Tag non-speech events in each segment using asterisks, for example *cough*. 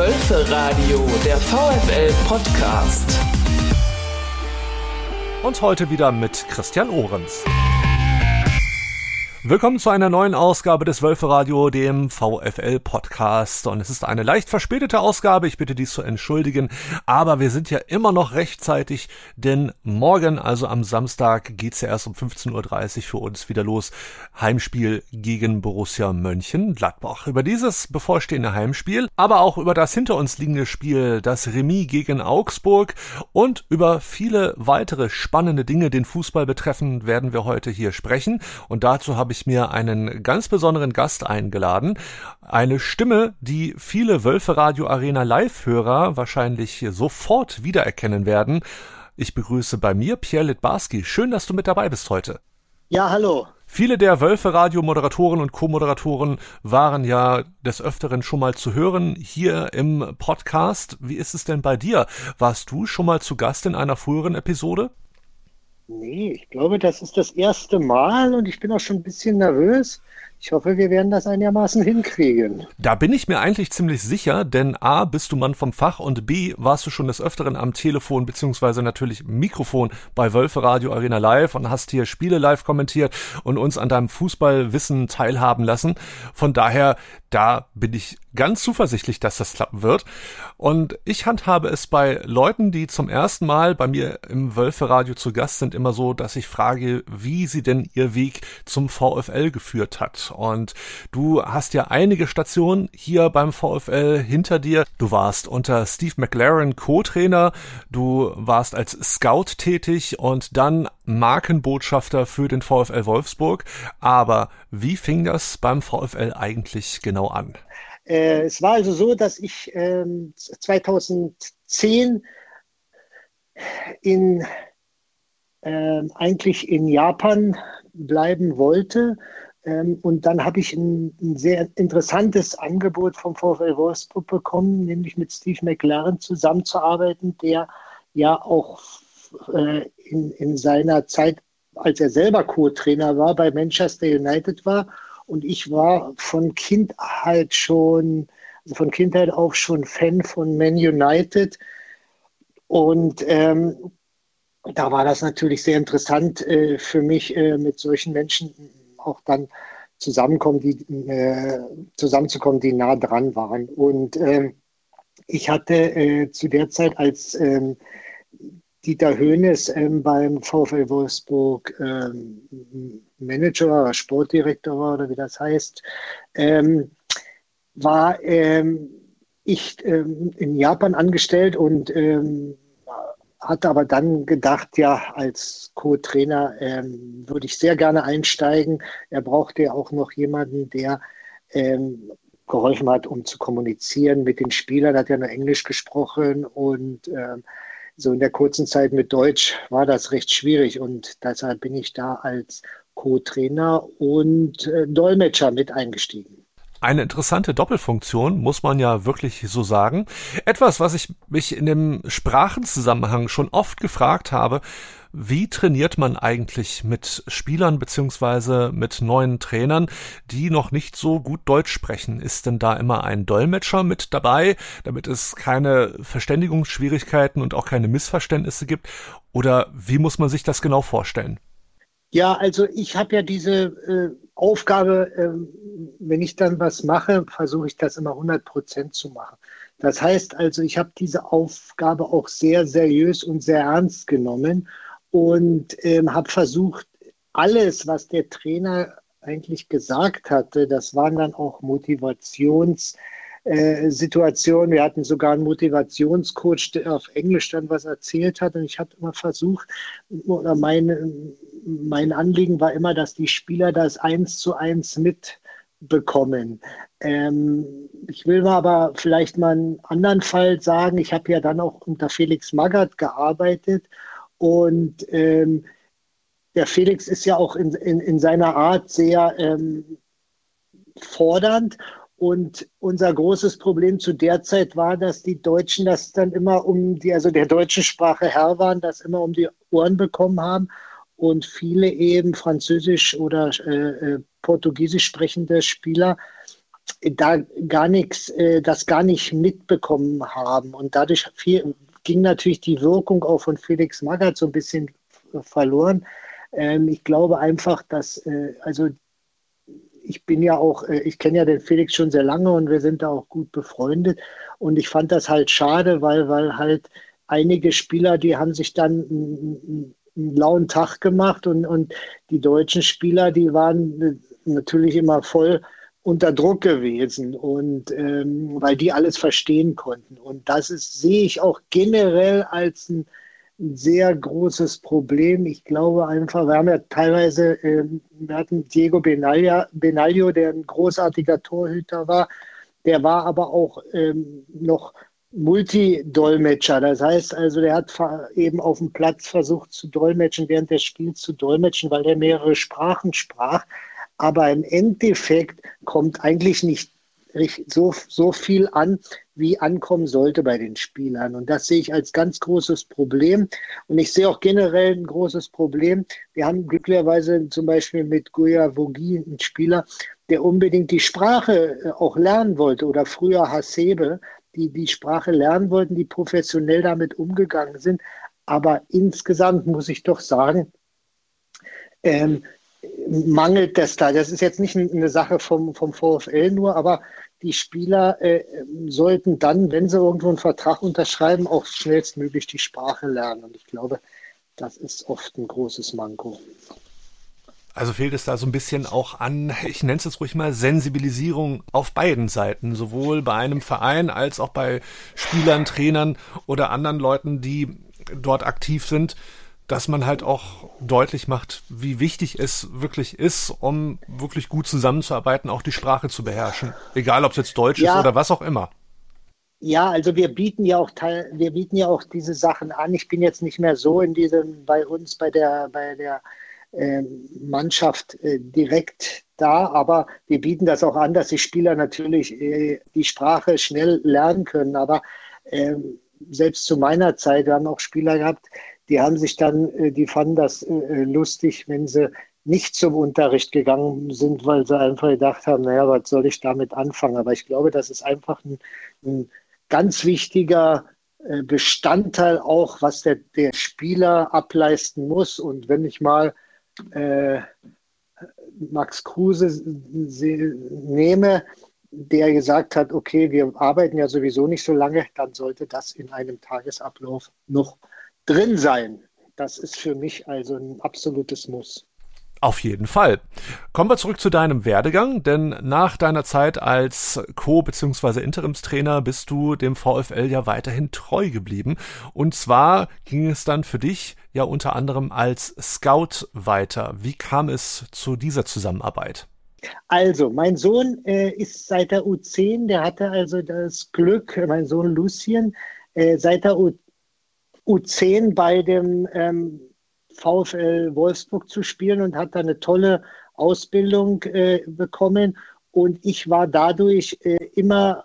Wölfe Radio, der VfL Podcast. Und heute wieder mit Christian Ohrens. Willkommen zu einer neuen Ausgabe des Wölferadio, dem VFL-Podcast. Und es ist eine leicht verspätete Ausgabe, ich bitte dies zu entschuldigen, aber wir sind ja immer noch rechtzeitig, denn morgen, also am Samstag, geht's ja erst um 15.30 Uhr für uns wieder los. Heimspiel gegen Borussia Mönchengladbach. Über dieses bevorstehende Heimspiel, aber auch über das hinter uns liegende Spiel, das Remis gegen Augsburg und über viele weitere spannende Dinge, den Fußball betreffend, werden wir heute hier sprechen. Und dazu habe habe ich mir einen ganz besonderen Gast eingeladen. Eine Stimme, die viele Wölfe Radio Arena Live-Hörer wahrscheinlich sofort wiedererkennen werden. Ich begrüße bei mir Pierre Litbarski. Schön, dass du mit dabei bist heute. Ja, hallo. Viele der Wölfe-Radio-Moderatoren und Co-Moderatoren waren ja des Öfteren schon mal zu hören hier im Podcast. Wie ist es denn bei dir? Warst du schon mal zu Gast in einer früheren Episode? Nee, ich glaube, das ist das erste Mal und ich bin auch schon ein bisschen nervös. Ich hoffe, wir werden das einigermaßen hinkriegen. Da bin ich mir eigentlich ziemlich sicher, denn A, bist du Mann vom Fach und B, warst du schon des Öfteren am Telefon beziehungsweise natürlich Mikrofon bei Wölfe Radio Arena Live und hast hier Spiele live kommentiert und uns an deinem Fußballwissen teilhaben lassen. Von daher, da bin ich ganz zuversichtlich, dass das klappen wird. Und ich handhabe es bei Leuten, die zum ersten Mal bei mir im Wölferadio zu Gast sind, immer so, dass ich frage, wie sie denn ihr Weg zum VfL geführt hat. Und du hast ja einige Stationen hier beim VfL hinter dir. Du warst unter Steve McLaren Co-Trainer, du warst als Scout tätig und dann Markenbotschafter für den VfL Wolfsburg. Aber wie fing das beim VfL eigentlich genau an? Äh, es war also so, dass ich äh, 2010 in, äh, eigentlich in Japan bleiben wollte. Ähm, und dann habe ich ein, ein, sehr interessantes Angebot vom VfL Wolfsburg bekommen, nämlich mit Steve McLaren zusammenzuarbeiten, der ja auch äh, in, in seiner Zeit, als er selber Co-Trainer war, bei Manchester United war und ich war von Kindheit schon, also von Kindheit auf schon Fan von Man United. Und ähm, da war das natürlich sehr interessant äh, für mich, äh, mit solchen Menschen auch dann zusammenkommen, die, äh, zusammenzukommen, die nah dran waren. Und ähm, ich hatte äh, zu der Zeit als ähm, Dieter Höhnes ähm, beim VfL Wolfsburg ähm, Manager oder Sportdirektor war oder wie das heißt, ähm, war ähm, ich ähm, in Japan angestellt und ähm, hatte aber dann gedacht, ja, als Co-Trainer würde ich sehr gerne einsteigen. Er brauchte ja auch noch jemanden, der geholfen hat, um zu kommunizieren mit den Spielern. Er hat ja nur Englisch gesprochen und ähm, so in der kurzen Zeit mit Deutsch war das recht schwierig und deshalb bin ich da als Co-Trainer und äh, Dolmetscher mit eingestiegen. Eine interessante Doppelfunktion, muss man ja wirklich so sagen. Etwas, was ich mich in dem Sprachenzusammenhang schon oft gefragt habe, wie trainiert man eigentlich mit Spielern beziehungsweise mit neuen Trainern, die noch nicht so gut Deutsch sprechen? Ist denn da immer ein Dolmetscher mit dabei, damit es keine Verständigungsschwierigkeiten und auch keine Missverständnisse gibt? Oder wie muss man sich das genau vorstellen? Ja, also ich habe ja diese äh, Aufgabe, äh, wenn ich dann was mache, versuche ich das immer 100 Prozent zu machen. Das heißt also, ich habe diese Aufgabe auch sehr seriös und sehr ernst genommen und ähm, habe versucht, alles, was der Trainer eigentlich gesagt hatte, das waren dann auch Motivations- äh, Situationen. Wir hatten sogar einen Motivationscoach, der auf Englisch dann was erzählt hat. Und ich habe immer versucht, oder mein, mein Anliegen war immer, dass die Spieler das eins zu eins mitbekommen. Ähm, ich will mal aber vielleicht mal einen anderen Fall sagen. Ich habe ja dann auch unter Felix Magath gearbeitet und ähm, der Felix ist ja auch in, in, in seiner Art sehr ähm, fordernd. Und unser großes Problem zu der Zeit war, dass die Deutschen das dann immer um die, also der deutschen Sprache Herr waren, das immer um die Ohren bekommen haben und viele eben Französisch oder äh, äh Portugiesisch sprechende Spieler da gar nichts, äh, das gar nicht mitbekommen haben. Und dadurch viel, ging natürlich die Wirkung auch von Felix Magath so ein bisschen verloren. Ähm, ich glaube einfach, dass, äh, also ich bin ja auch, äh, ich kenne ja den Felix schon sehr lange und wir sind da auch gut befreundet. Und ich fand das halt schade, weil, weil halt einige Spieler, die haben sich dann einen, lauen Tag gemacht und, und die deutschen Spieler, die waren natürlich immer voll unter Druck gewesen und ähm, weil die alles verstehen konnten. Und das ist, sehe ich auch generell als ein, ein sehr großes Problem. Ich glaube einfach, wir haben ja teilweise, ähm, wir hatten Diego Benaglio, Benaglio, der ein großartiger Torhüter war, der war aber auch ähm, noch Multidolmetscher. Das heißt also, der hat eben auf dem Platz versucht zu dolmetschen, während des Spiels zu dolmetschen, weil er mehrere Sprachen sprach. Aber im Endeffekt kommt eigentlich nicht so, so viel an, wie ankommen sollte bei den Spielern. Und das sehe ich als ganz großes Problem. Und ich sehe auch generell ein großes Problem. Wir haben glücklicherweise zum Beispiel mit Goya Vogi einen Spieler, der unbedingt die Sprache äh, auch lernen wollte oder früher Hasebe, die die Sprache lernen wollten, die professionell damit umgegangen sind. Aber insgesamt muss ich doch sagen, ähm, mangelt das da. Das ist jetzt nicht eine Sache vom, vom VfL nur, aber die Spieler äh, sollten dann, wenn sie irgendwo einen Vertrag unterschreiben, auch schnellstmöglich die Sprache lernen. Und ich glaube, das ist oft ein großes Manko. Also fehlt es da so ein bisschen auch an, ich nenne es jetzt ruhig mal, Sensibilisierung auf beiden Seiten, sowohl bei einem Verein als auch bei Spielern, Trainern oder anderen Leuten, die dort aktiv sind, dass man halt auch deutlich macht, wie wichtig es wirklich ist, um wirklich gut zusammenzuarbeiten, auch die Sprache zu beherrschen. Egal, ob es jetzt Deutsch ja. ist oder was auch immer. Ja, also wir bieten ja auch Teil, wir bieten ja auch diese Sachen an. Ich bin jetzt nicht mehr so in diesem bei uns bei der bei der äh, Mannschaft äh, direkt da, aber wir bieten das auch an, dass die Spieler natürlich äh, die Sprache schnell lernen können. Aber ähm, selbst zu meiner Zeit, wir haben auch Spieler gehabt, die haben sich dann, äh, die fanden das äh, lustig, wenn sie nicht zum Unterricht gegangen sind, weil sie einfach gedacht haben, naja, was soll ich damit anfangen? Aber ich glaube, das ist einfach ein, ein ganz wichtiger Bestandteil auch, was der, der Spieler ableisten muss. Und wenn ich mal äh, Max Kruse nehme, der gesagt hat, okay, wir arbeiten ja sowieso nicht so lange, dann sollte das in einem Tagesablauf noch drin sein. Das ist für mich also ein absolutes Muss. Auf jeden Fall. Kommen wir zurück zu deinem Werdegang, denn nach deiner Zeit als Co- bzw. Interimstrainer bist du dem VfL ja weiterhin treu geblieben. Und zwar ging es dann für dich ja unter anderem als Scout weiter. Wie kam es zu dieser Zusammenarbeit? Also, mein Sohn äh, ist seit der U10, der hatte also das Glück, mein Sohn Lucien, äh, seit der U U10 bei dem ähm, VfL Wolfsburg zu spielen und hat da eine tolle Ausbildung äh, bekommen. Und ich war dadurch äh, immer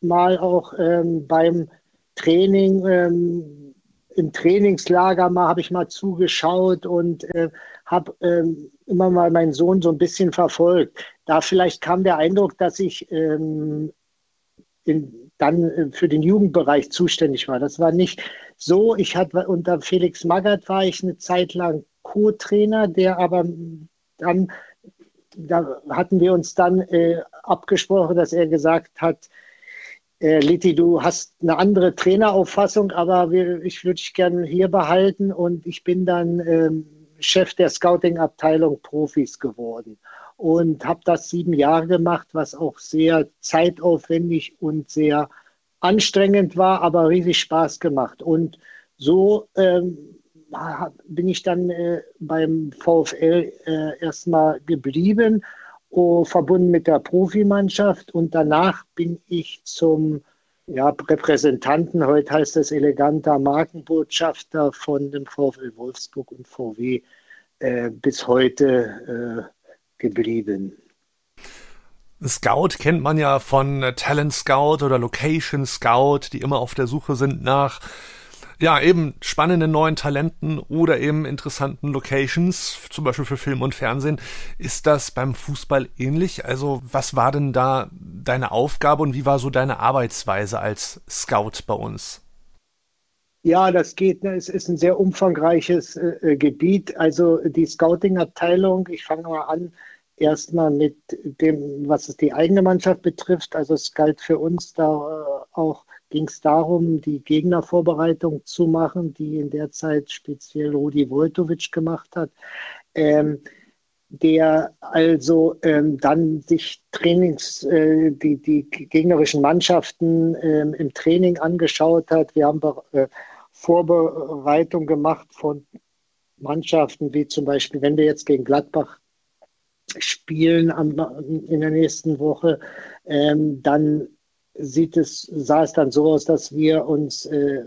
mal auch ähm, beim Training, ähm, im Trainingslager mal habe ich mal zugeschaut und äh, habe ähm, immer mal meinen Sohn so ein bisschen verfolgt. Da vielleicht kam der Eindruck, dass ich ähm, in, dann äh, für den Jugendbereich zuständig war. Das war nicht so. Ich hatte unter Felix Magath war ich eine Zeit lang Co-Trainer, der aber dann, da hatten wir uns dann äh, abgesprochen, dass er gesagt hat, äh, Liti, du hast eine andere Trainerauffassung, aber wir, ich würde dich gerne hier behalten und ich bin dann ähm, Chef der Scouting-Abteilung Profis geworden und habe das sieben Jahre gemacht, was auch sehr zeitaufwendig und sehr anstrengend war, aber riesig Spaß gemacht. Und so ähm, bin ich dann äh, beim VfL äh, erstmal geblieben, oh, verbunden mit der Profimannschaft. Und danach bin ich zum ja, Repräsentanten, heute heißt es eleganter Markenbotschafter von dem VfL Wolfsburg und VW äh, bis heute äh, geblieben. Scout kennt man ja von Talent Scout oder Location Scout, die immer auf der Suche sind nach Ja, eben spannende neuen Talenten oder eben interessanten Locations, zum Beispiel für Film und Fernsehen. Ist das beim Fußball ähnlich? Also was war denn da deine Aufgabe und wie war so deine Arbeitsweise als Scout bei uns? Ja, das geht. Ne? Es ist ein sehr umfangreiches äh, äh, Gebiet. Also die Scouting-Abteilung, ich fange mal an, erstmal mit dem, was es die eigene Mannschaft betrifft. Also es galt für uns da äh, auch, ging es darum, die Gegnervorbereitung zu machen, die in der Zeit speziell Rudi Wojtovic gemacht hat. Ähm, der also ähm, dann sich Trainings, äh, die, die gegnerischen Mannschaften ähm, im Training angeschaut hat. Wir haben äh, Vorbereitung gemacht von Mannschaften, wie zum Beispiel, wenn wir jetzt gegen Gladbach spielen am, in der nächsten Woche, ähm, dann sieht es, sah es dann so aus, dass wir uns äh,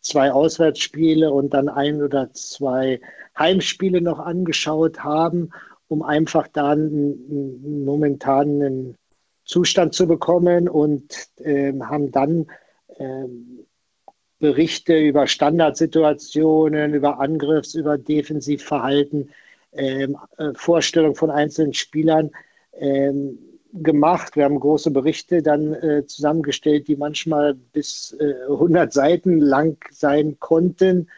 zwei Auswärtsspiele und dann ein oder zwei Heimspiele noch angeschaut haben, um einfach da einen, momentanen Zustand zu bekommen und äh, haben dann ähm, Berichte über Standardsituationen, über Angriffs-, über Defensivverhalten, ähm, äh, Vorstellung von einzelnen Spielern ähm, gemacht. Wir haben große Berichte dann äh, zusammengestellt, die manchmal bis äh, 100 Seiten lang sein konnten.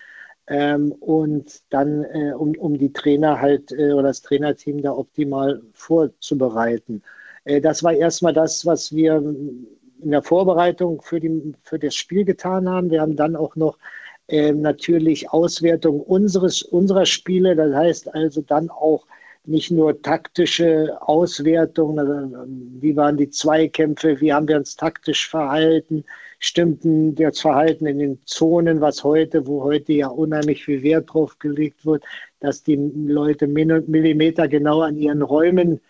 Ähm, und dann, äh, um, um die Trainer halt äh, oder das Trainerteam da optimal vorzubereiten. Äh, das war erstmal das, was wir in der Vorbereitung für, die, für das Spiel getan haben. Wir haben dann auch noch natürlich Auswertung unseres, unserer Spiele. Das heißt also dann auch nicht nur taktische Auswertung, also wie waren die Zweikämpfe, wie haben wir uns taktisch verhalten, stimmten das Verhalten in den Zonen, was heute, wo heute ja unheimlich viel Wert drauf gelegt wird, dass die Leute Millimeter genau an ihren Räumen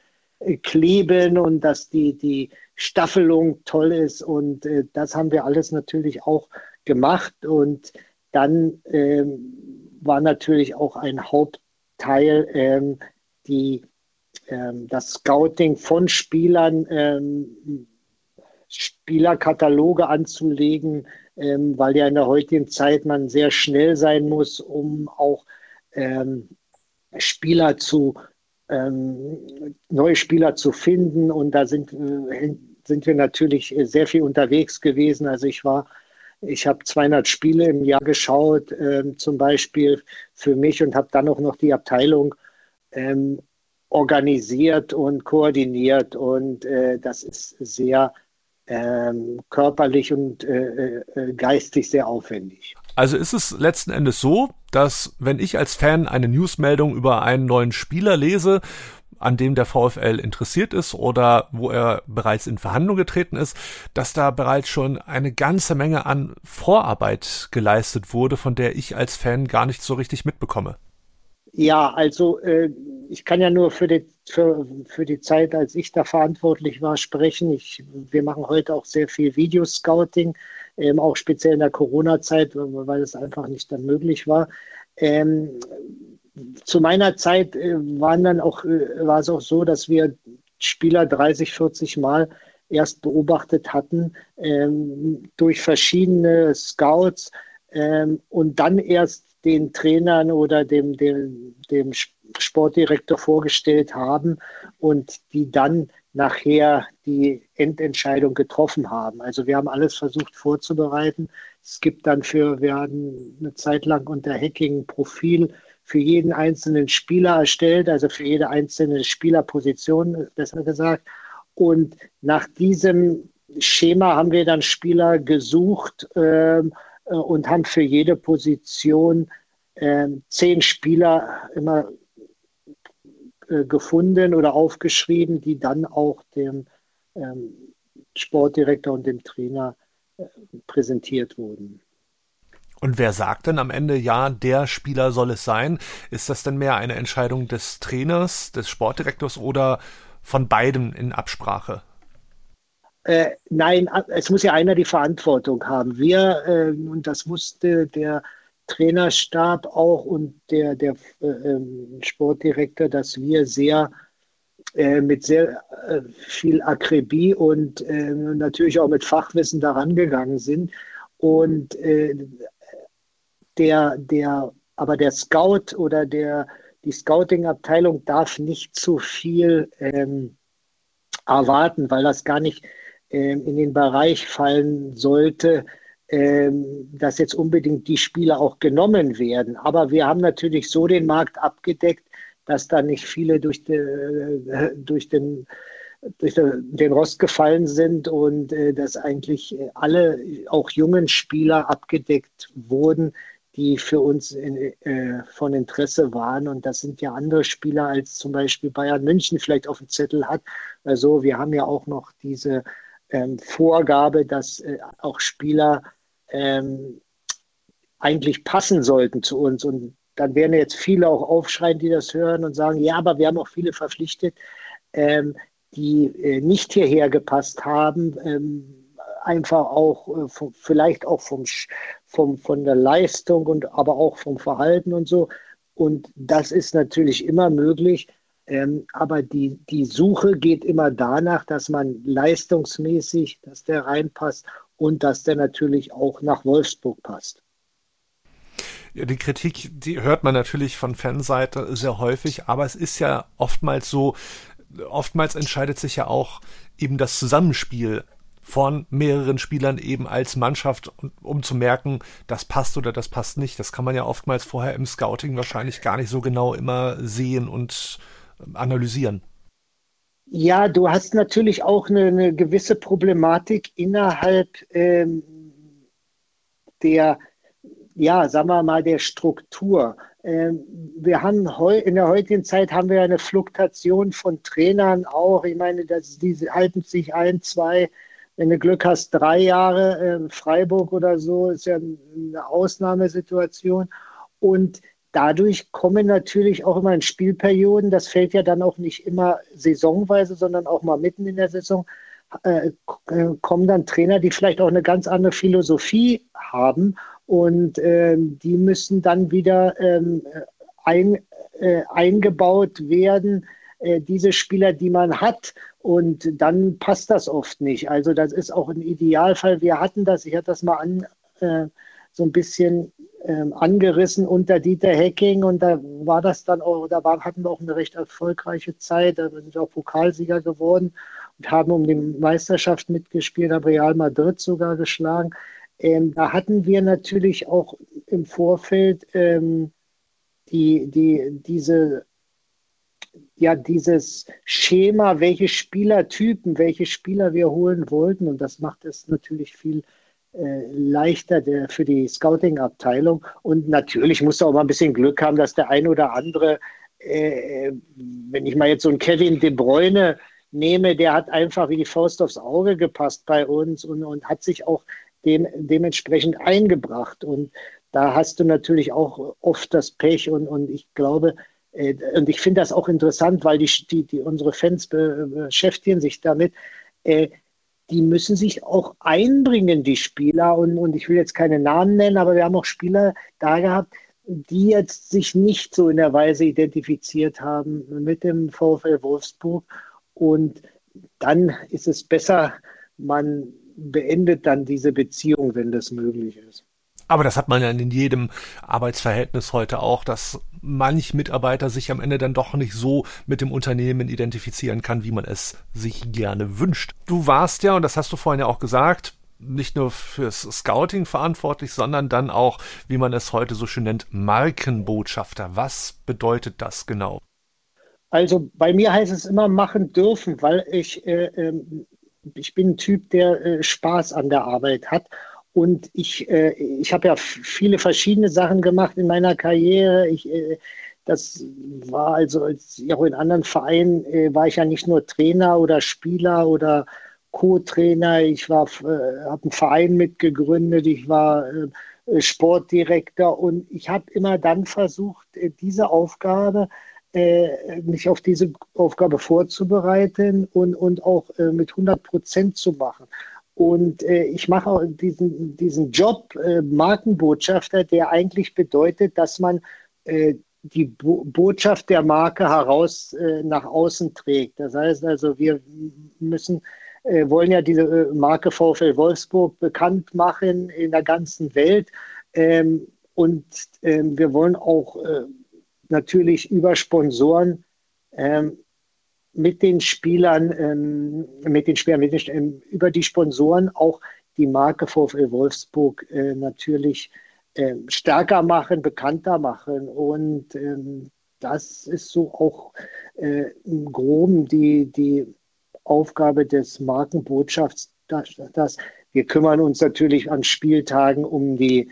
äh, kleben und dass die, die Staffelung toll ist. Und äh, das haben wir alles natürlich auch gemacht. Und dann ähm, war natürlich auch ein Hauptteil ähm, die, ähm, das Scouting von Spielern, ähm, Spielerkataloge anzulegen, ähm, weil ja in der heutigen Zeit man sehr schnell sein muss, um auch ähm, Spieler zu neue Spieler zu finden. Und da sind äh, sind wir natürlich sehr viel unterwegs gewesen. Also ich war, ich habe 200 Spiele im Jahr geschaut, äh, zum Beispiel für mich und habe dann auch noch die Abteilung ähm, organisiert und koordiniert. Und äh, das ist sehr ähm, körperlich und äh, äh, geistig sehr aufwendig. Also ist es letzten Endes so, dass wenn ich als Fan eine Newsmeldung über einen neuen Spieler lese, an dem der VfL interessiert ist oder wo er bereits in Verhandlung getreten ist, dass da bereits schon eine ganze Menge an Vorarbeit geleistet wurde, von der ich als Fan gar nicht so richtig mitbekomme. Ja, also äh, ich kann ja nur für die, für, für die Zeit, als ich da verantwortlich war, sprechen. Ich, wir machen heute auch sehr viel Videoscouting, ähm, auch speziell in der Corona-Zeit, weil es einfach nicht dann möglich war. Ähm, zu meiner Zeit äh, waren dann auch, äh, war es auch so, dass wir Spieler 30, 40 Mal erst beobachtet hatten ähm, durch verschiedene Scouts ähm, und dann erst den Trainern oder dem, dem, dem Sportdirektor vorgestellt haben und die dann nachher die Endentscheidung getroffen haben. Also wir haben alles versucht vorzubereiten. Es gibt dann für, wir hatten eine Zeit lang unter Hacking Profil für jeden einzelnen Spieler erstellt, also für jede einzelne Spielerposition, besser gesagt. Und nach diesem Schema haben wir dann Spieler gesucht ähm, äh, und haben für jede Position äh, zehn Spieler immer äh, gefunden oder aufgeschrieben, die dann auch dem ähm, Sportdirektor und dem Trainer äh, präsentiert wurden. Und wer sagt denn am Ende, ja, der Spieler soll es sein? Ist das denn mehr eine Entscheidung des Trainers, des Sportdirektors oder von beiden in Absprache? Äh, nein, es muss ja einer die Verantwortung haben. Wir, äh, und das wusste der Trainerstab auch und der, der äh, Sportdirektor, dass wir sehr äh, mit sehr äh, viel Akribie und äh, natürlich auch mit Fachwissen daran gegangen sind Und äh, der, der, aber der Scout oder der, die Scouting-Abteilung darf nicht zu viel ähm, erwarten, weil das gar nicht ähm, in den Bereich fallen sollte, ähm, dass jetzt unbedingt die Spieler auch genommen werden. Aber wir haben natürlich so den Markt abgedeckt, dass da nicht viele durch, de, äh, durch den durch den Rost gefallen sind und äh, dass eigentlich alle, auch jungen Spieler, abgedeckt wurden, die für uns in, äh, von Interesse waren. Und das sind ja andere Spieler, als zum Beispiel Bayern München vielleicht auf dem Zettel hat. Also wir haben ja auch noch diese ähm, Vorgabe, dass äh, auch Spieler ähm, eigentlich passen sollten zu uns. Und dann werden jetzt viele auch aufschreien, die das hören und sagen, ja, aber wir haben auch viele verpflichtet, ähm, die äh, nicht hierher gepasst haben, ähm, einfach auch äh, vielleicht auch vom, vom, von der Leistung und aber auch vom Verhalten und so. Und das ist natürlich immer möglich. Ähm, aber die, die Suche geht immer danach, dass man leistungsmäßig, dass der reinpasst und dass der natürlich auch nach Wolfsburg passt. Die Kritik, die hört man natürlich von Fanseite sehr häufig, aber es ist ja oftmals so, oftmals entscheidet sich ja auch eben das Zusammenspiel von mehreren Spielern eben als Mannschaft, um zu merken, das passt oder das passt nicht. Das kann man ja oftmals vorher im Scouting wahrscheinlich gar nicht so genau immer sehen und ähm, analysieren. Ja, du hast natürlich auch eine, eine gewisse Problematik innerhalb ähm, der, ja, sagen wir mal, der Struktur. Ähm, wir haben heu, in der heutigen Zeit haben wir eine Fluktuation von Trainern auch. Ich meine, dass die halten sich ein, zwei wenn du Glück hast, drei Jahre äh, Freiburg oder so, ist ja eine Ausnahmesituation. Und dadurch kommen natürlich auch immer in Spielperioden, das fällt ja dann auch nicht immer saisonweise, sondern auch mal mitten in der Saison, äh, äh kommen dann Trainer, die vielleicht auch eine ganz andere Philosophie haben und äh, die müssen dann wieder ähm, ein, äh, eingebaut werden äh, diese Spieler, die man hat. Und dann passt das oft nicht. Also das ist auch ein Idealfall. Wir hatten das, ich hatte das mal an, äh, so ein bisschen ähm, angerissen unter Dieter Hecking und da war das dann auch, da war, hatten wir auch eine recht erfolgreiche Zeit. Da sind wir auch Pokalsieger geworden und haben um die Meisterschaft mitgespielt, haben Real Madrid sogar geschlagen. Ähm, da hatten wir natürlich auch im Vorfeld ähm, die, die, diese ja dieses Schema, welche Spielertypen, welche Spieler wir holen wollten. Und das macht es natürlich viel äh, leichter der, für die Scouting-Abteilung. Und natürlich musst du auch mal ein bisschen Glück haben, dass der ein oder andere, äh, wenn ich mal jetzt so einen Kevin De Bruyne nehme, der hat einfach wie die Faust aufs Auge gepasst bei uns und, und hat sich auch dem, dementsprechend eingebracht. Und da hast du natürlich auch oft das Pech und, und ich glaube, äh, und ich finde das auch interessant, weil die, die, die unsere Fans beschäftigen sich damit. Äh, die müssen sich auch einbringen, die Spieler. Und, und ich will jetzt keine Namen nennen, aber wir haben auch Spieler da gehabt, die jetzt sich nicht so in der Weise identifiziert haben mit dem VfL Wolfsburg. Und dann ist es besser, man beendet dann diese Beziehung, wenn das möglich ist. Aber das hat man ja in jedem Arbeitsverhältnis heute auch, dass manch Mitarbeiter sich am Ende dann doch nicht so mit dem Unternehmen identifizieren kann, wie man es sich gerne wünscht. Du warst ja, und das hast du vorhin ja auch gesagt, nicht nur fürs Scouting verantwortlich, sondern dann auch, wie man es heute so schön nennt, Markenbotschafter. Was bedeutet das genau? Also bei mir heißt es immer machen dürfen, weil ich, äh, äh, ich bin ein Typ, der äh, Spaß an der Arbeit hat und ich, äh, ich habe ja viele verschiedene Sachen gemacht in meiner Karriere. Ich, äh, das war also, als auch in anderen Vereinen äh, war ich ja nicht nur Trainer oder Spieler oder Co-Trainer. Ich war, äh, habe einen Verein mitgegründet. Ich war äh, Sportdirektor und ich habe immer dann versucht, äh, diese Aufgabe mich auf diese Aufgabe vorzubereiten und, und auch mit 100 Prozent zu machen. Und äh, ich mache auch diesen, diesen Job äh, Markenbotschafter, der eigentlich bedeutet, dass man äh, die Bo Botschaft der Marke heraus äh, nach außen trägt. Das heißt also, wir müssen äh, wollen ja diese äh, Marke VfL Wolfsburg bekannt machen in der ganzen Welt. Ähm, und ähm, wir wollen auch natürlich über Sponsoren ähm, mit den Spielern, ähm, mit den Spielern, mit den, ähm, über die Sponsoren auch die Marke VfL Wolfsburg äh, natürlich äh, stärker machen, bekannter machen. Und ähm, das ist so auch äh, im Groben die, die Aufgabe des Markenbotschafts, dass, dass wir kümmern uns natürlich an Spieltagen um die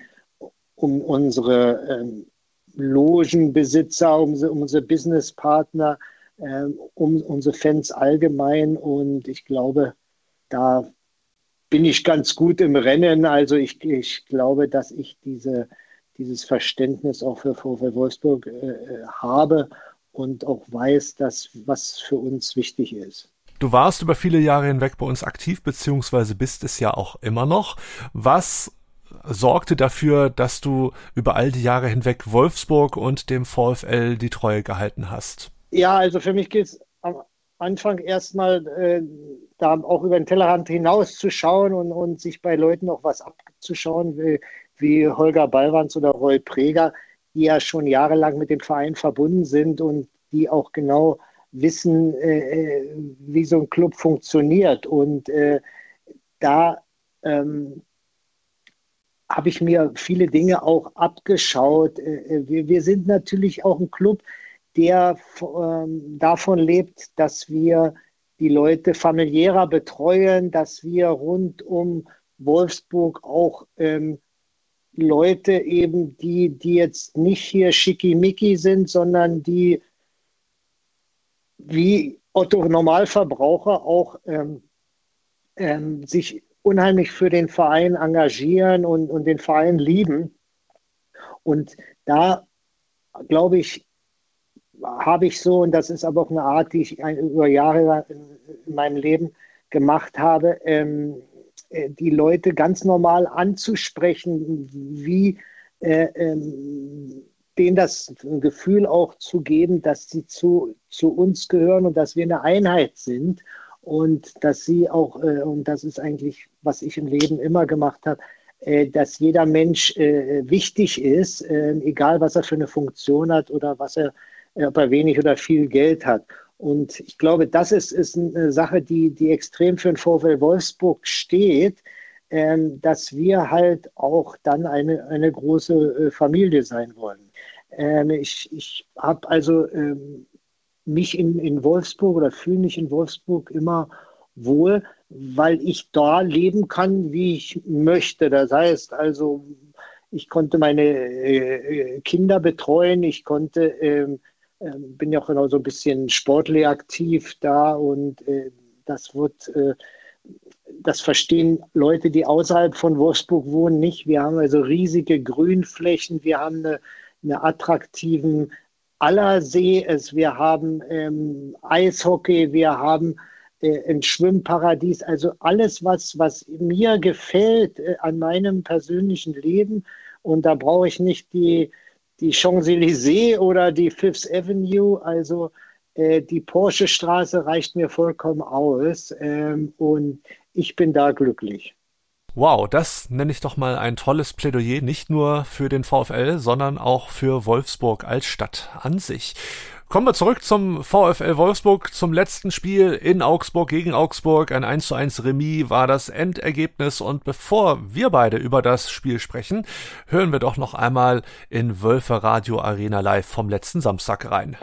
um unsere ähm, Logenbesitzer, um, um unsere Businesspartner, ähm, um unsere Fans allgemein. Und ich glaube, da bin ich ganz gut im Rennen. Also ich, ich glaube, dass ich diese, dieses Verständnis auch für VfL Wolfsburg äh, äh, habe und auch weiß, dass was für uns wichtig ist. Du warst über viele Jahre hinweg bei uns aktiv, beziehungsweise bist es ja auch immer noch. Was sorgte dafür, dass du über all die Jahre hinweg Wolfsburg und dem VfL die Treue gehalten hast? Ja, also für mich geht es am Anfang erstmal äh, da auch über den Tellerrand hinaus zu schauen und, und sich bei Leuten auch was abzuschauen, wie, wie Holger Ballwanz oder Roy Preger, die ja schon jahrelang mit dem Verein verbunden sind und die auch genau wissen, äh, äh wie so ein Club funktioniert. Und äh, da ähm, habe ich mir viele Dinge auch abgeschaut. Äh, äh, wir, wir sind natürlich auch ein Club, der ähm, davon lebt, dass wir die Leute familiärer betreuen, dass wir rund um Wolfsburg auch ähm, Leute eben, die, die jetzt nicht hier schickimicki sind, sondern die wie Otto Normalverbraucher auch ähm, ähm, sich unheimlich für den Verein engagieren und, und den Verein lieben. Und da, glaube ich, habe ich so, und das ist aber auch eine Art, die ich über Jahre in meinem Leben gemacht habe, ähm, äh, die Leute ganz normal anzusprechen, wie äh, ähm, denen das Gefühl auch zu geben, dass sie zu, zu uns gehören und dass wir eine Einheit sind und dass sie auch, äh, und das ist eigentlich, was ich im Leben immer gemacht habe, äh, dass jeder Mensch äh, wichtig ist, egal was er für eine Funktion hat oder was er, ob er wenig oder viel Geld hat. Und ich glaube, das ist, ist eine Sache, die, die extrem für den VfL Wolfsburg steht, ähm, dass wir halt auch dann eine, eine große äh, Familie sein wollen. Ähm, ich ich habe also ähm, mich in, in Wolfsburg oder fühle mich in Wolfsburg immer wohl, weil ich da leben kann, wie ich möchte. Das heißt also, ich konnte meine äh, Kinder betreuen, ich konnte, ähm, äh, bin ja auch genau so ein bisschen sportlich aktiv da und äh, das wird, äh, das verstehen Leute, die außerhalb von Wolfsburg wohnen, nicht. Wir haben also riesige Grünflächen, wir haben eine, eine attraktiven aller See ist. Wir haben ähm, Eishockey, wir haben äh, ein Schwimmparadies. Also alles, was, was mir gefällt äh, an meinem persönlichen Leben. Und da brauche ich nicht die, die Champs-Élysées oder die Fifth Avenue. Also äh, die Porsche-Straße reicht mir vollkommen aus. Ähm, und ich bin da glücklich. Wow, das nenne ich doch mal ein tolles Plädoyer, nicht nur für den VfL, sondern auch für Wolfsburg als Stadt an sich. Kommen wir zurück zum VfL Wolfsburg, zum letzten Spiel in Augsburg gegen Augsburg. Ein 1 zu 1 Remis war das Endergebnis. Und bevor wir beide über das Spiel sprechen, hören wir doch noch einmal in Wölfe Radio Arena Live vom letzten Samstag rein.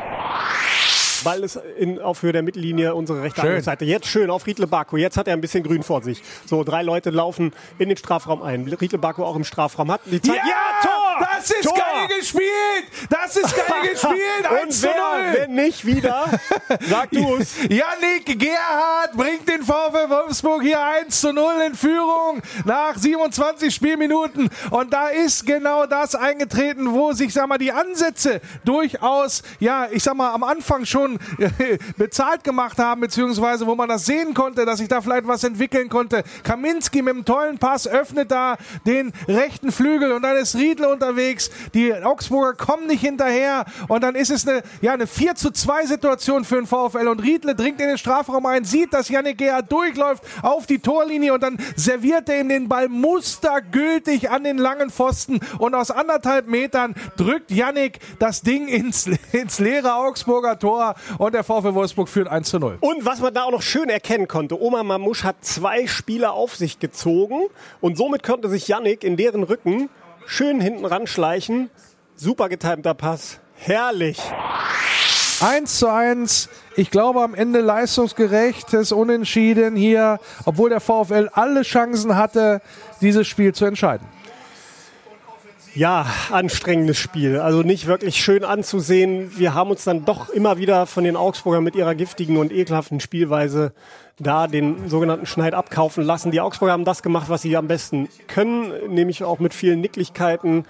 Ball ist in, auf Höhe der Mittellinie, unsere rechte Seite. Jetzt schön auf Riedle Baku. Jetzt hat er ein bisschen grün vor sich. So, drei Leute laufen in den Strafraum ein. Riedle Baku auch im Strafraum hat die Zeit. Ja, ja Tor! Das ist Tor! geil gespielt! Das ist geil *laughs* gespielt! 1 zu 0! Wenn nicht wieder, *laughs* sag du es. Yannick Gerhardt bringt den VfL Wolfsburg hier 1 zu 0 in Führung nach 27 Spielminuten. Und da ist genau das eingetreten, wo sich, sag mal, die Ansätze durchaus, ja, ich sag mal, am Anfang schon *laughs* bezahlt gemacht haben, beziehungsweise wo man das sehen konnte, dass sich da vielleicht was entwickeln konnte. Kaminski mit einem tollen Pass öffnet da den rechten Flügel und dann ist Riedle unter unterwegs. Die Augsburger kommen nicht hinterher und dann ist es eine, ja, eine 4 zu 2 Situation für den VfL und Riedle dringt in den Strafraum ein, sieht, dass Janik Gerhard durchläuft auf die Torlinie und dann serviert er ihm den Ball mustergültig an den langen Pfosten und aus anderthalb Metern drückt Janik das Ding ins, *laughs* ins leere Augsburger Tor und der VfL Wolfsburg führt 1 zu 0. Und was man da auch noch schön erkennen konnte, Oma Mamusch hat zwei Spieler auf sich gezogen und somit konnte sich Janik in deren Rücken schön hinten ranschleichen. Super getimter Pass. Herrlich. 1 zu 1. Ich glaube am Ende leistungsgerechtes Unentschieden hier, obwohl der VfL alle Chancen hatte, dieses Spiel zu entscheiden. Ja, anstrengendes Spiel. Also nicht wirklich schön anzusehen. Wir haben uns dann doch immer wieder von den Augsburgern mit ihrer giftigen und ekelhaften Spielweise da den sogenannten Schneid abkaufen lassen. Die Augsburger haben das gemacht, was sie am besten können, nämlich auch mit vielen Nicklichkeiten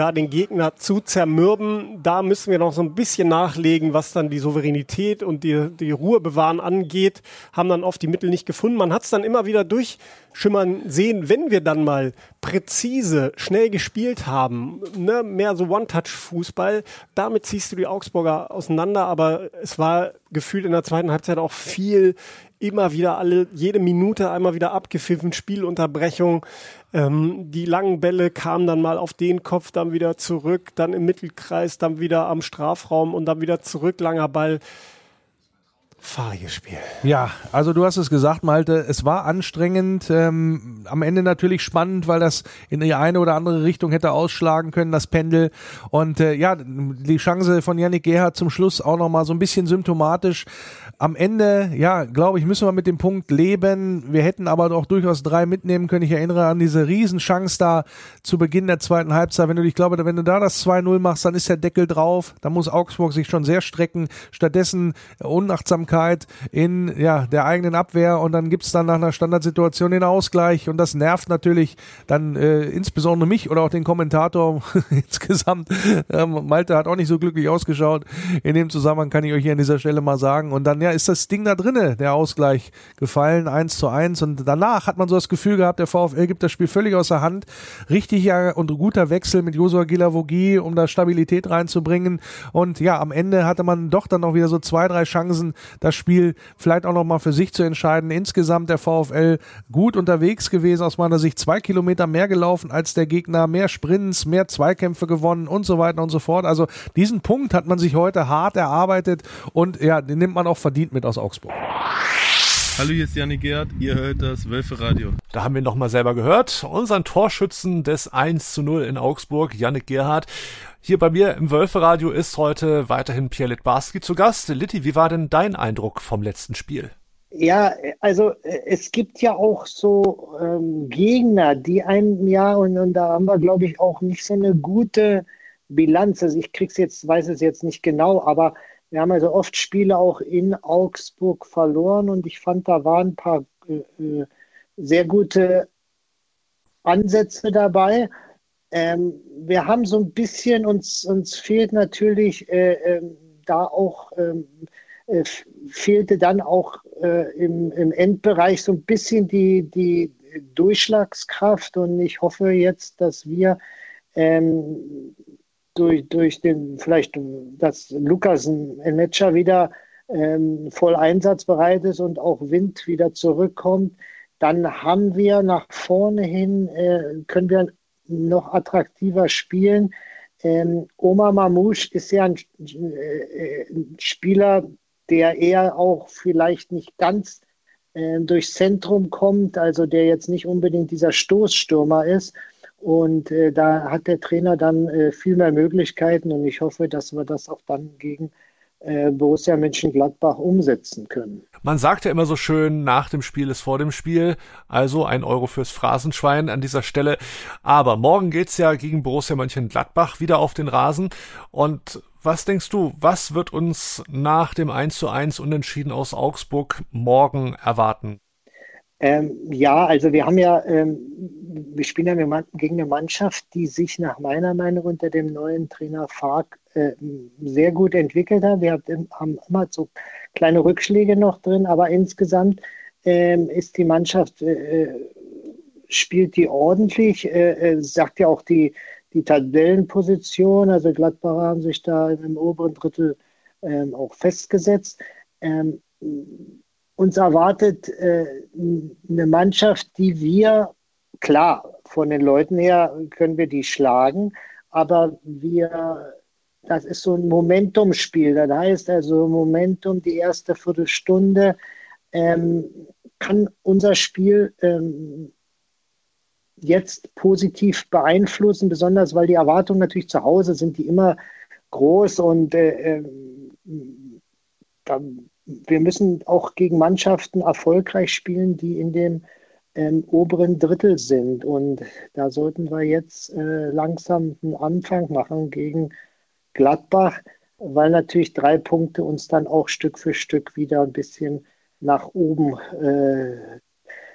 da den Gegner zu zermürben. Da müssen wir noch so ein bisschen nachlegen, was dann die Souveränität und die, die Ruhe bewahren angeht. Haben dann oft die Mittel nicht gefunden. Man hat es dann immer wieder durchschimmern sehen, wenn wir dann mal präzise, schnell gespielt haben, ne, mehr so One-Touch-Fußball. Damit ziehst du die Augsburger auseinander, aber es war gefühlt in der zweiten Halbzeit auch viel immer wieder alle, jede Minute einmal wieder abgepfiffen, Spielunterbrechung. Ähm, die langen Bälle kamen dann mal auf den Kopf, dann wieder zurück, dann im Mittelkreis, dann wieder am Strafraum und dann wieder zurück, langer Ball. Fahriges Spiel. Ja, also du hast es gesagt, Malte, es war anstrengend, ähm, am Ende natürlich spannend, weil das in die eine oder andere Richtung hätte ausschlagen können, das Pendel. Und äh, ja, die Chance von Yannick Gerhardt zum Schluss auch nochmal so ein bisschen symptomatisch am Ende, ja, glaube ich, müssen wir mit dem Punkt leben. Wir hätten aber doch durchaus drei mitnehmen können. Ich erinnere an diese Riesenchance da zu Beginn der zweiten Halbzeit. Wenn du, ich glaube, wenn du da das 2-0 machst, dann ist der Deckel drauf. Da muss Augsburg sich schon sehr strecken. Stattdessen Unachtsamkeit in ja, der eigenen Abwehr und dann gibt's dann nach einer Standardsituation den Ausgleich und das nervt natürlich dann äh, insbesondere mich oder auch den Kommentator *laughs* insgesamt. Ähm, Malte hat auch nicht so glücklich ausgeschaut. In dem Zusammenhang kann ich euch hier an dieser Stelle mal sagen. Und dann, ja, ist das Ding da drinne, der Ausgleich gefallen, eins zu eins. Und danach hat man so das Gefühl gehabt, der VfL gibt das Spiel völlig aus der Hand. Richtiger und guter Wechsel mit Josua Gilavogi, um da Stabilität reinzubringen. Und ja, am Ende hatte man doch dann auch wieder so zwei, drei Chancen, das Spiel vielleicht auch nochmal für sich zu entscheiden. Insgesamt der VfL gut unterwegs gewesen, aus meiner Sicht zwei Kilometer mehr gelaufen als der Gegner, mehr Sprints, mehr Zweikämpfe gewonnen und so weiter und so fort. Also diesen Punkt hat man sich heute hart erarbeitet und ja, den nimmt man auch verdient verdient mit aus Augsburg. Hallo, hier ist Janik Gerd, ihr hört das Wölfe Radio. Da haben wir nochmal selber gehört, unseren Torschützen des 1 zu 0 in Augsburg, Janik Gerhardt. Hier bei mir im Wölfe Radio ist heute weiterhin Pierre Litbarski zu Gast. Litti, wie war denn dein Eindruck vom letzten Spiel? Ja, also äh, es gibt ja auch so ähm, Gegner, die einem ja, und, und da haben wir, glaube ich, auch nicht so eine gute Bilanz. Also ich krieg's jetzt, weiß es jetzt nicht genau, aber wir haben also oft Spiele auch in Augsburg verloren und ich fand, da waren ein paar äh, äh, sehr gute Ansätze dabei. Ähm, wir haben so ein bisschen, uns, uns fehlt natürlich äh, äh, da auch, ähm, äh, fehlte dann auch äh, im, im Endbereich so ein bisschen die, die Durchschlagskraft und ich hoffe jetzt, dass wir ähm, durch, durch den, vielleicht, dass Lukas Matcher wieder ähm, voll einsatzbereit ist und auch Wind wieder zurückkommt, dann haben wir nach vorne hin, äh, können wir noch attraktiver spielen. Ähm, Omar Mamouche ist ja ein, äh, ein, Spieler, der eher auch vielleicht nicht ganz äh, durchs Zentrum kommt, also der jetzt nicht unbedingt dieser Stoßstürmer ist. Und äh, da hat der Trainer dann äh, viel mehr Möglichkeiten und ich hoffe, dass wir das auch dann gegen äh, Borussia Mönchengladbach umsetzen können. Man sagt ja immer so schön, nach dem Spiel ist vor dem Spiel, also ein Euro fürs Phrasenschwein an dieser Stelle. Aber morgen geht's ja gegen Borussia Mönchengladbach wieder auf den Rasen. Und was denkst du, was wird uns nach dem 1 zu 1 Unentschieden aus Augsburg morgen erwarten? Ähm, ja, also wir haben ja, ähm, wir spielen ja gegen eine Mannschaft, die sich nach meiner Meinung unter dem neuen Trainer Fark äh, sehr gut entwickelt hat. Wir haben immer so kleine Rückschläge noch drin, aber insgesamt ähm, ist die Mannschaft, äh, spielt die ordentlich, äh, äh sagt ja auch die, die Tabellenposition. Also Gladbacher haben sich da im oberen Drittel ähm, auch festgesetzt. Uns erwartet äh, eine Mannschaft, die wir, klar, von den Leuten her können wir die schlagen, aber wir, das ist so ein Momentumspiel. Das heißt also Momentum, die erste Viertelstunde ähm, kann unser Spiel ähm, jetzt positiv beeinflussen, besonders weil die Erwartungen natürlich zu Hause sind, die immer groß und äh, äh, da, wir müssen auch gegen Mannschaften erfolgreich spielen, die in dem ähm, oberen Drittel sind. Und da sollten wir jetzt äh, langsam einen Anfang machen gegen Gladbach, weil natürlich drei Punkte uns dann auch Stück für Stück wieder ein bisschen nach oben äh,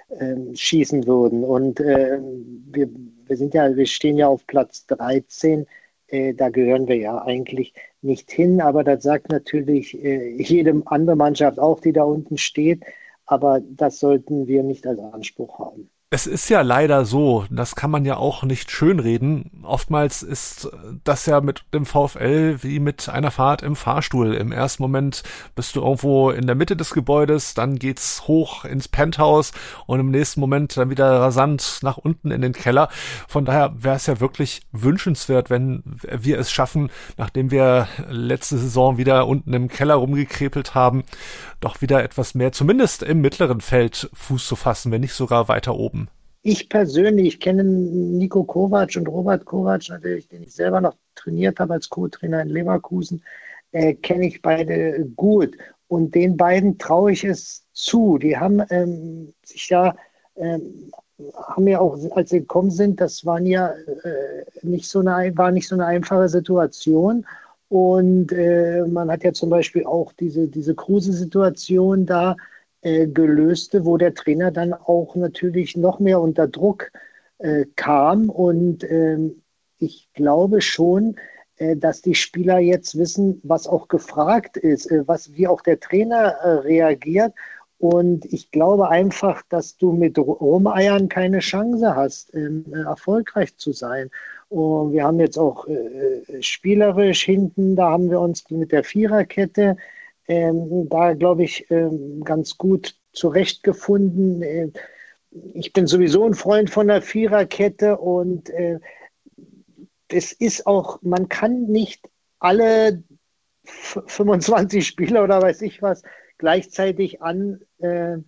äh, schießen würden. Und äh, wir, wir sind ja, wir stehen ja auf Platz 13. Äh, da gehören wir ja eigentlich nicht hin, aber das sagt natürlich äh, jedem andere Mannschaft auch, die da unten steht. Aber das sollten wir nicht als Anspruch haben. Es ist ja leider so, das kann man ja auch nicht schönreden. Oftmals ist das ja mit dem VfL wie mit einer Fahrt im Fahrstuhl. Im ersten Moment bist du irgendwo in der Mitte des Gebäudes, dann geht's hoch ins Penthouse und im nächsten Moment dann wieder rasant nach unten in den Keller. Von daher wäre es ja wirklich wünschenswert, wenn wir es schaffen, nachdem wir letzte Saison wieder unten im Keller rumgekrepelt haben, doch wieder etwas mehr, zumindest im mittleren Feld Fuß zu fassen, wenn nicht sogar weiter oben ich persönlich kenne Nico Kovac und Robert Kovac natürlich, den ich selber noch trainiert habe als Co-Trainer in Leverkusen, äh, kenne ich beide gut. Und den beiden traue ich es zu. Die haben ähm, sich ja, ähm, haben ja auch, als sie gekommen sind, das waren ja äh, nicht so eine, war nicht so eine einfache Situation. Und äh, man hat ja zum Beispiel auch diese, diese Kruse-Situation da äh, gelöste, wo der Trainer dann auch natürlich noch mehr unter Druck äh, kam. Und ähm, ich glaube schon, äh, dass die Spieler jetzt wissen, was auch gefragt ist, äh, was, wie auch der Trainer äh, reagiert. Und ich glaube einfach, dass du mit Rumeiern keine Chance hast, ähm, erfolgreich zu sein. Und wir haben jetzt auch spielerisch hinten, da haben wir uns mit der Viererkette ähm, da, glaube ich, ähm, ganz gut zurechtgefunden. Äh, ich bin sowieso ein Freund von der Viererkette und äh, es ist auch, man kann nicht alle 25 Spieler oder weiß ich was gleichzeitig an äh,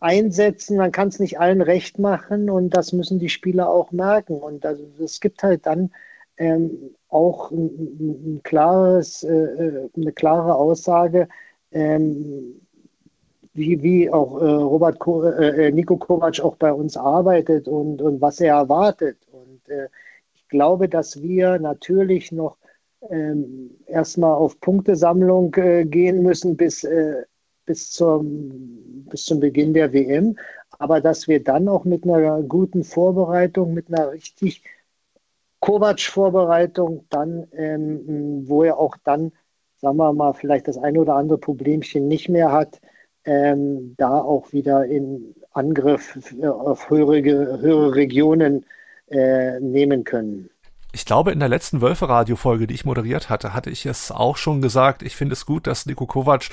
einsetzen. Man kann es nicht allen recht machen und das müssen die Spieler auch merken. Und also, es gibt halt dann ähm, auch ein, ein klares, äh, äh, eine klare Aussage, ähm, wie, wie auch äh, Robert Ko äh, äh, Nico Kovac auch bei uns arbeitet und, und was er erwartet. Und äh, ich glaube, dass wir natürlich noch ähm, erstmal auf Punktesammlung gehen müssen bis, bis, zum, bis zum Beginn der WM, aber dass wir dann auch mit einer guten Vorbereitung, mit einer richtig Kovac-Vorbereitung, dann, ähm, wo er auch dann, sagen wir mal, vielleicht das ein oder andere Problemchen nicht mehr hat, ähm, da auch wieder in Angriff auf höhere, höhere Regionen äh, nehmen können. Ich glaube, in der letzten Wölfe-Radio-Folge, die ich moderiert hatte, hatte ich es auch schon gesagt. Ich finde es gut, dass Nico Kovac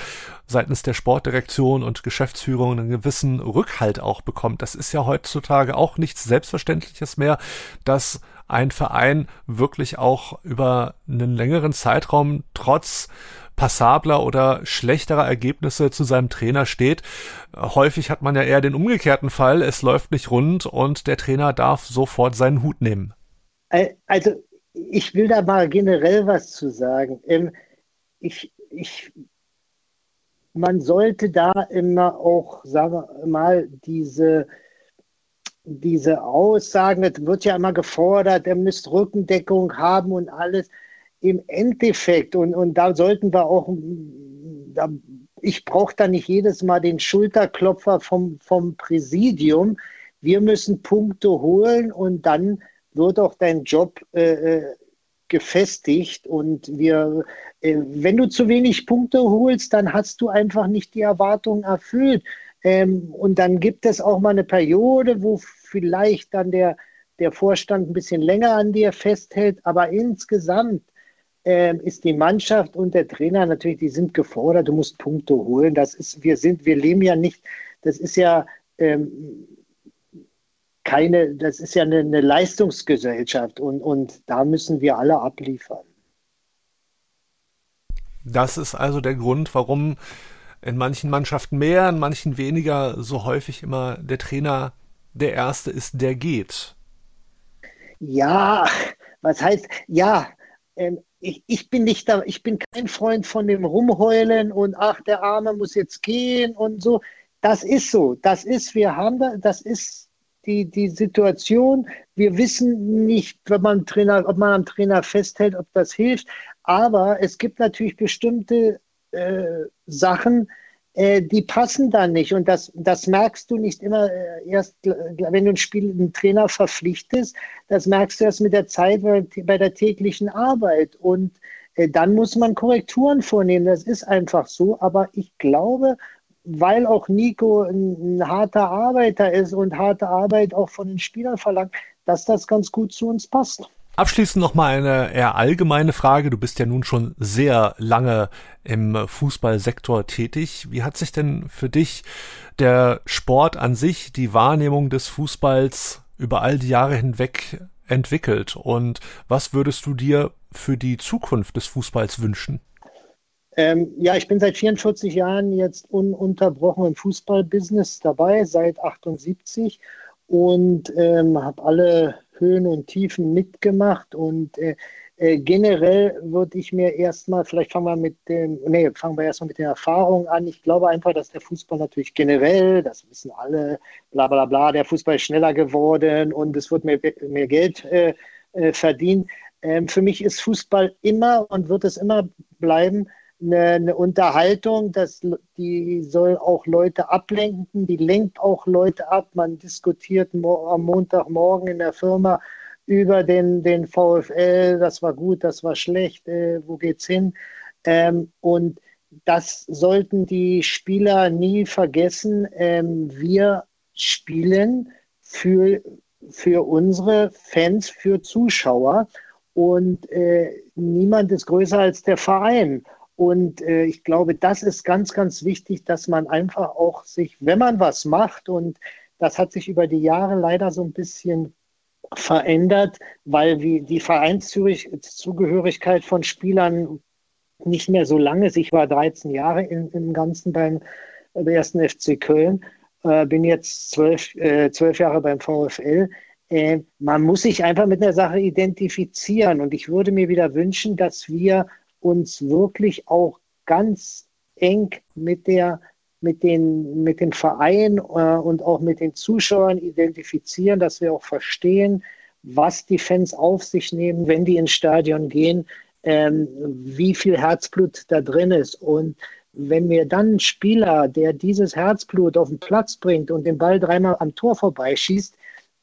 seitens der Sportdirektion und Geschäftsführung einen gewissen Rückhalt auch bekommt. Das ist ja heutzutage auch nichts Selbstverständliches mehr, dass ein Verein wirklich auch über einen längeren Zeitraum trotz passabler oder schlechterer Ergebnisse zu seinem Trainer steht. Häufig hat man ja eher den umgekehrten Fall, es läuft nicht rund und der Trainer darf sofort seinen Hut nehmen. Also ich will da mal generell was zu sagen. Ähm, ich, ich, man sollte da immer auch, sagen wir mal, diese, diese Aussagen, es wird ja immer gefordert, er müsste Rückendeckung haben und alles. Im Endeffekt, und, und da sollten wir auch, da, ich brauche da nicht jedes Mal den Schulterklopfer vom, vom Präsidium. Wir müssen Punkte holen und dann wird auch dein Job äh, äh, gefestigt und wir, äh, wenn du zu wenig Punkte holst, dann hast du einfach nicht die Erwartungen erfüllt. Ähm, und dann gibt es auch mal eine Periode, wo vielleicht dann der, der Vorstand ein bisschen länger an dir festhält, aber insgesamt ähm, ist die Mannschaft und der Trainer natürlich, die sind gefordert, du musst Punkte holen. Das ist, wir sind, wir leben ja nicht, das ist ja ähm, keine, das ist ja eine, eine Leistungsgesellschaft und, und da müssen wir alle abliefern. Das ist also der Grund, warum in manchen Mannschaften mehr, in manchen weniger so häufig immer der Trainer der Erste ist, der geht. Ja, was heißt, ja, ähm, ich, ich bin nicht da, ich bin kein Freund von dem Rumheulen und ach, der Arme muss jetzt gehen und so. Das ist so. Das ist, wir haben da, das ist die, die Situation. Wir wissen nicht, wenn man Trainer, ob man am Trainer festhält, ob das hilft. Aber es gibt natürlich bestimmte äh, Sachen, äh, die passen dann nicht. Und das, das merkst du nicht immer äh, erst, wenn du ein Spiel, einen Trainer verpflichtest. Das merkst du erst mit der Zeit bei, bei der täglichen Arbeit. Und äh, dann muss man Korrekturen vornehmen. Das ist einfach so. Aber ich glaube, weil auch Nico ein, ein harter Arbeiter ist und harte Arbeit auch von den Spielern verlangt, dass das ganz gut zu uns passt. Abschließend noch mal eine eher allgemeine Frage. Du bist ja nun schon sehr lange im Fußballsektor tätig. Wie hat sich denn für dich der Sport an sich, die Wahrnehmung des Fußballs über all die Jahre hinweg entwickelt? Und was würdest du dir für die Zukunft des Fußballs wünschen? Ähm, ja, ich bin seit 44 Jahren jetzt ununterbrochen im Fußballbusiness dabei, seit 78 und ähm, habe alle Höhen und Tiefen mitgemacht und äh, äh, generell würde ich mir erstmal, vielleicht fangen wir mit dem, nee, fangen wir erstmal mit den Erfahrungen an. Ich glaube einfach, dass der Fußball natürlich generell, das wissen alle, bla bla bla, der Fußball ist schneller geworden und es wird mehr, mehr Geld äh, äh, verdient. Ähm, für mich ist Fußball immer und wird es immer bleiben eine, eine, Unterhaltung, das, die soll auch Leute ablenken, die lenkt auch Leute ab. Man diskutiert am Montagmorgen in der Firma über den, den VfL, das war gut, das war schlecht, äh, wo geht's hin? Ähm, und das sollten die Spieler nie vergessen. Ähm, wir spielen für, für unsere Fans, für Zuschauer und äh, niemand ist größer als der Verein. Und äh, ich glaube, das ist ganz, ganz wichtig, dass man einfach auch sich, wenn man was macht, und das hat sich über die Jahre leider so ein bisschen verändert, weil die Vereinszugehörigkeit von Spielern nicht mehr so lange ist. Ich war 13 Jahre in, im Ganzen beim ersten FC Köln, äh, bin jetzt zwölf, äh, zwölf Jahre beim VfL. Äh, man muss sich einfach mit einer Sache identifizieren. Und ich würde mir wieder wünschen, dass wir uns wirklich auch ganz eng mit der mit den, mit dem Verein äh, und auch mit den Zuschauern identifizieren, dass wir auch verstehen, was die Fans auf sich nehmen, wenn die ins Stadion gehen, ähm, wie viel Herzblut da drin ist. Und wenn mir dann ein Spieler, der dieses Herzblut auf den Platz bringt und den Ball dreimal am Tor vorbeischießt,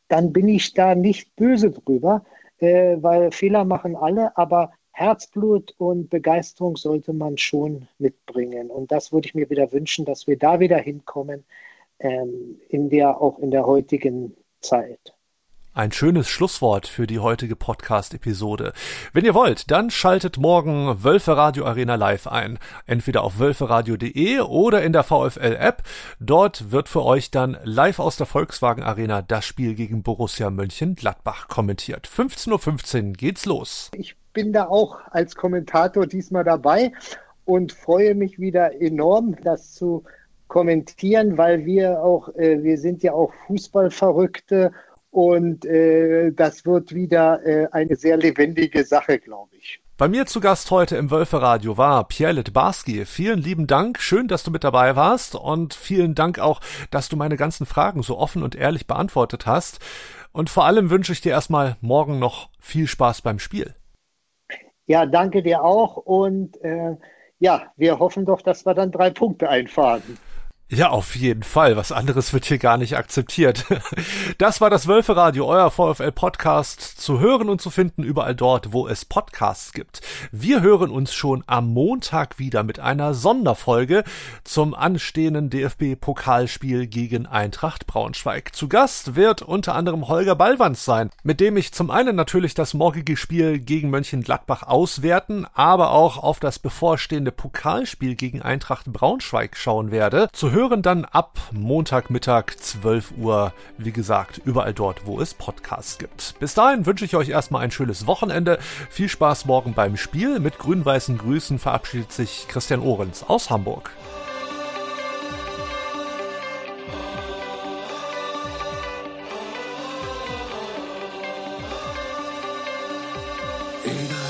dann bin ich da nicht böse drüber, äh, weil Fehler machen alle, aber Herzblut und Begeisterung sollte man schon mitbringen. Und das würde ich mir wieder wünschen, dass wir da wieder hinkommen, ähm, in der, auch in der heutigen Zeit. Ein schönes Schlusswort für die heutige Podcast-Episode. Wenn ihr wollt, dann schaltet morgen Wölfe Radio Arena live ein. Entweder auf wölferadio.de oder in der VfL-App. Dort wird für euch dann live aus der Volkswagen Arena das Spiel gegen Borussia Mönchengladbach kommentiert. 15.15 Uhr geht's los. Ich bin da auch als Kommentator diesmal dabei und freue mich wieder enorm, das zu kommentieren, weil wir auch, äh, wir sind ja auch Fußballverrückte und äh, das wird wieder äh, eine sehr lebendige Sache, glaube ich. Bei mir zu Gast heute im Wölferadio war Pierre Litbarski. Vielen lieben Dank. Schön, dass du mit dabei warst und vielen Dank auch, dass du meine ganzen Fragen so offen und ehrlich beantwortet hast. Und vor allem wünsche ich dir erstmal morgen noch viel Spaß beim Spiel. Ja, danke dir auch und äh, ja, wir hoffen doch, dass wir dann drei Punkte einfahren. Ja, auf jeden Fall. Was anderes wird hier gar nicht akzeptiert. *laughs* Das war das Wölferadio, euer VfL Podcast, zu hören und zu finden überall dort, wo es Podcasts gibt. Wir hören uns schon am Montag wieder mit einer Sonderfolge zum anstehenden DFB-Pokalspiel gegen Eintracht Braunschweig. Zu Gast wird unter anderem Holger Ballwanz sein, mit dem ich zum einen natürlich das morgige Spiel gegen Mönchengladbach auswerten, aber auch auf das bevorstehende Pokalspiel gegen Eintracht Braunschweig schauen werde. Zu hören dann ab Montagmittag 12 Uhr, wie gesagt, überall dort, wo es Podcasts gibt. Bis dahin wünsche ich euch erstmal ein schönes Wochenende. Viel Spaß morgen beim Spiel. Mit grün-weißen Grüßen verabschiedet sich Christian Ohrens aus Hamburg. Über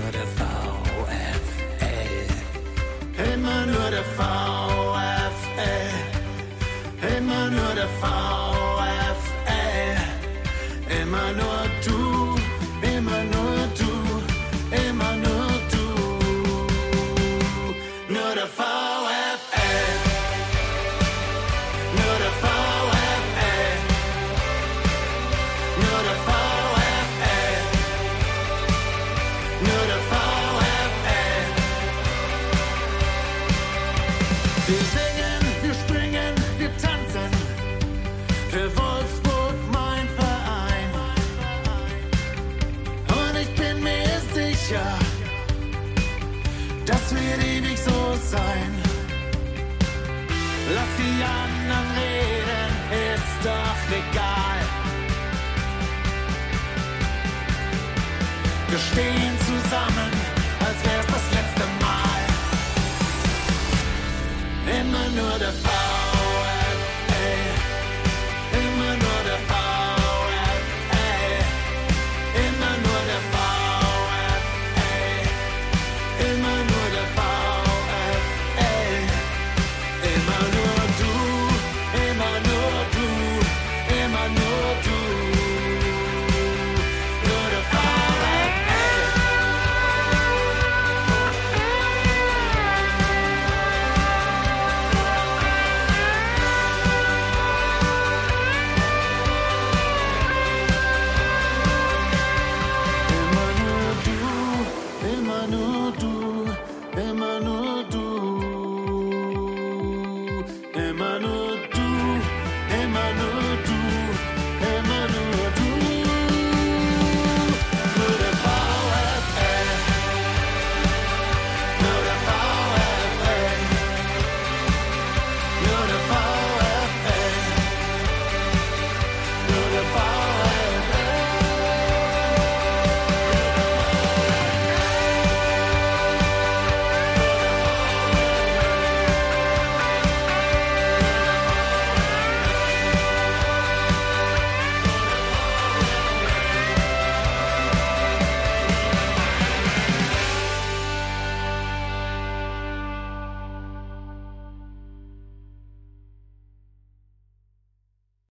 Immer nur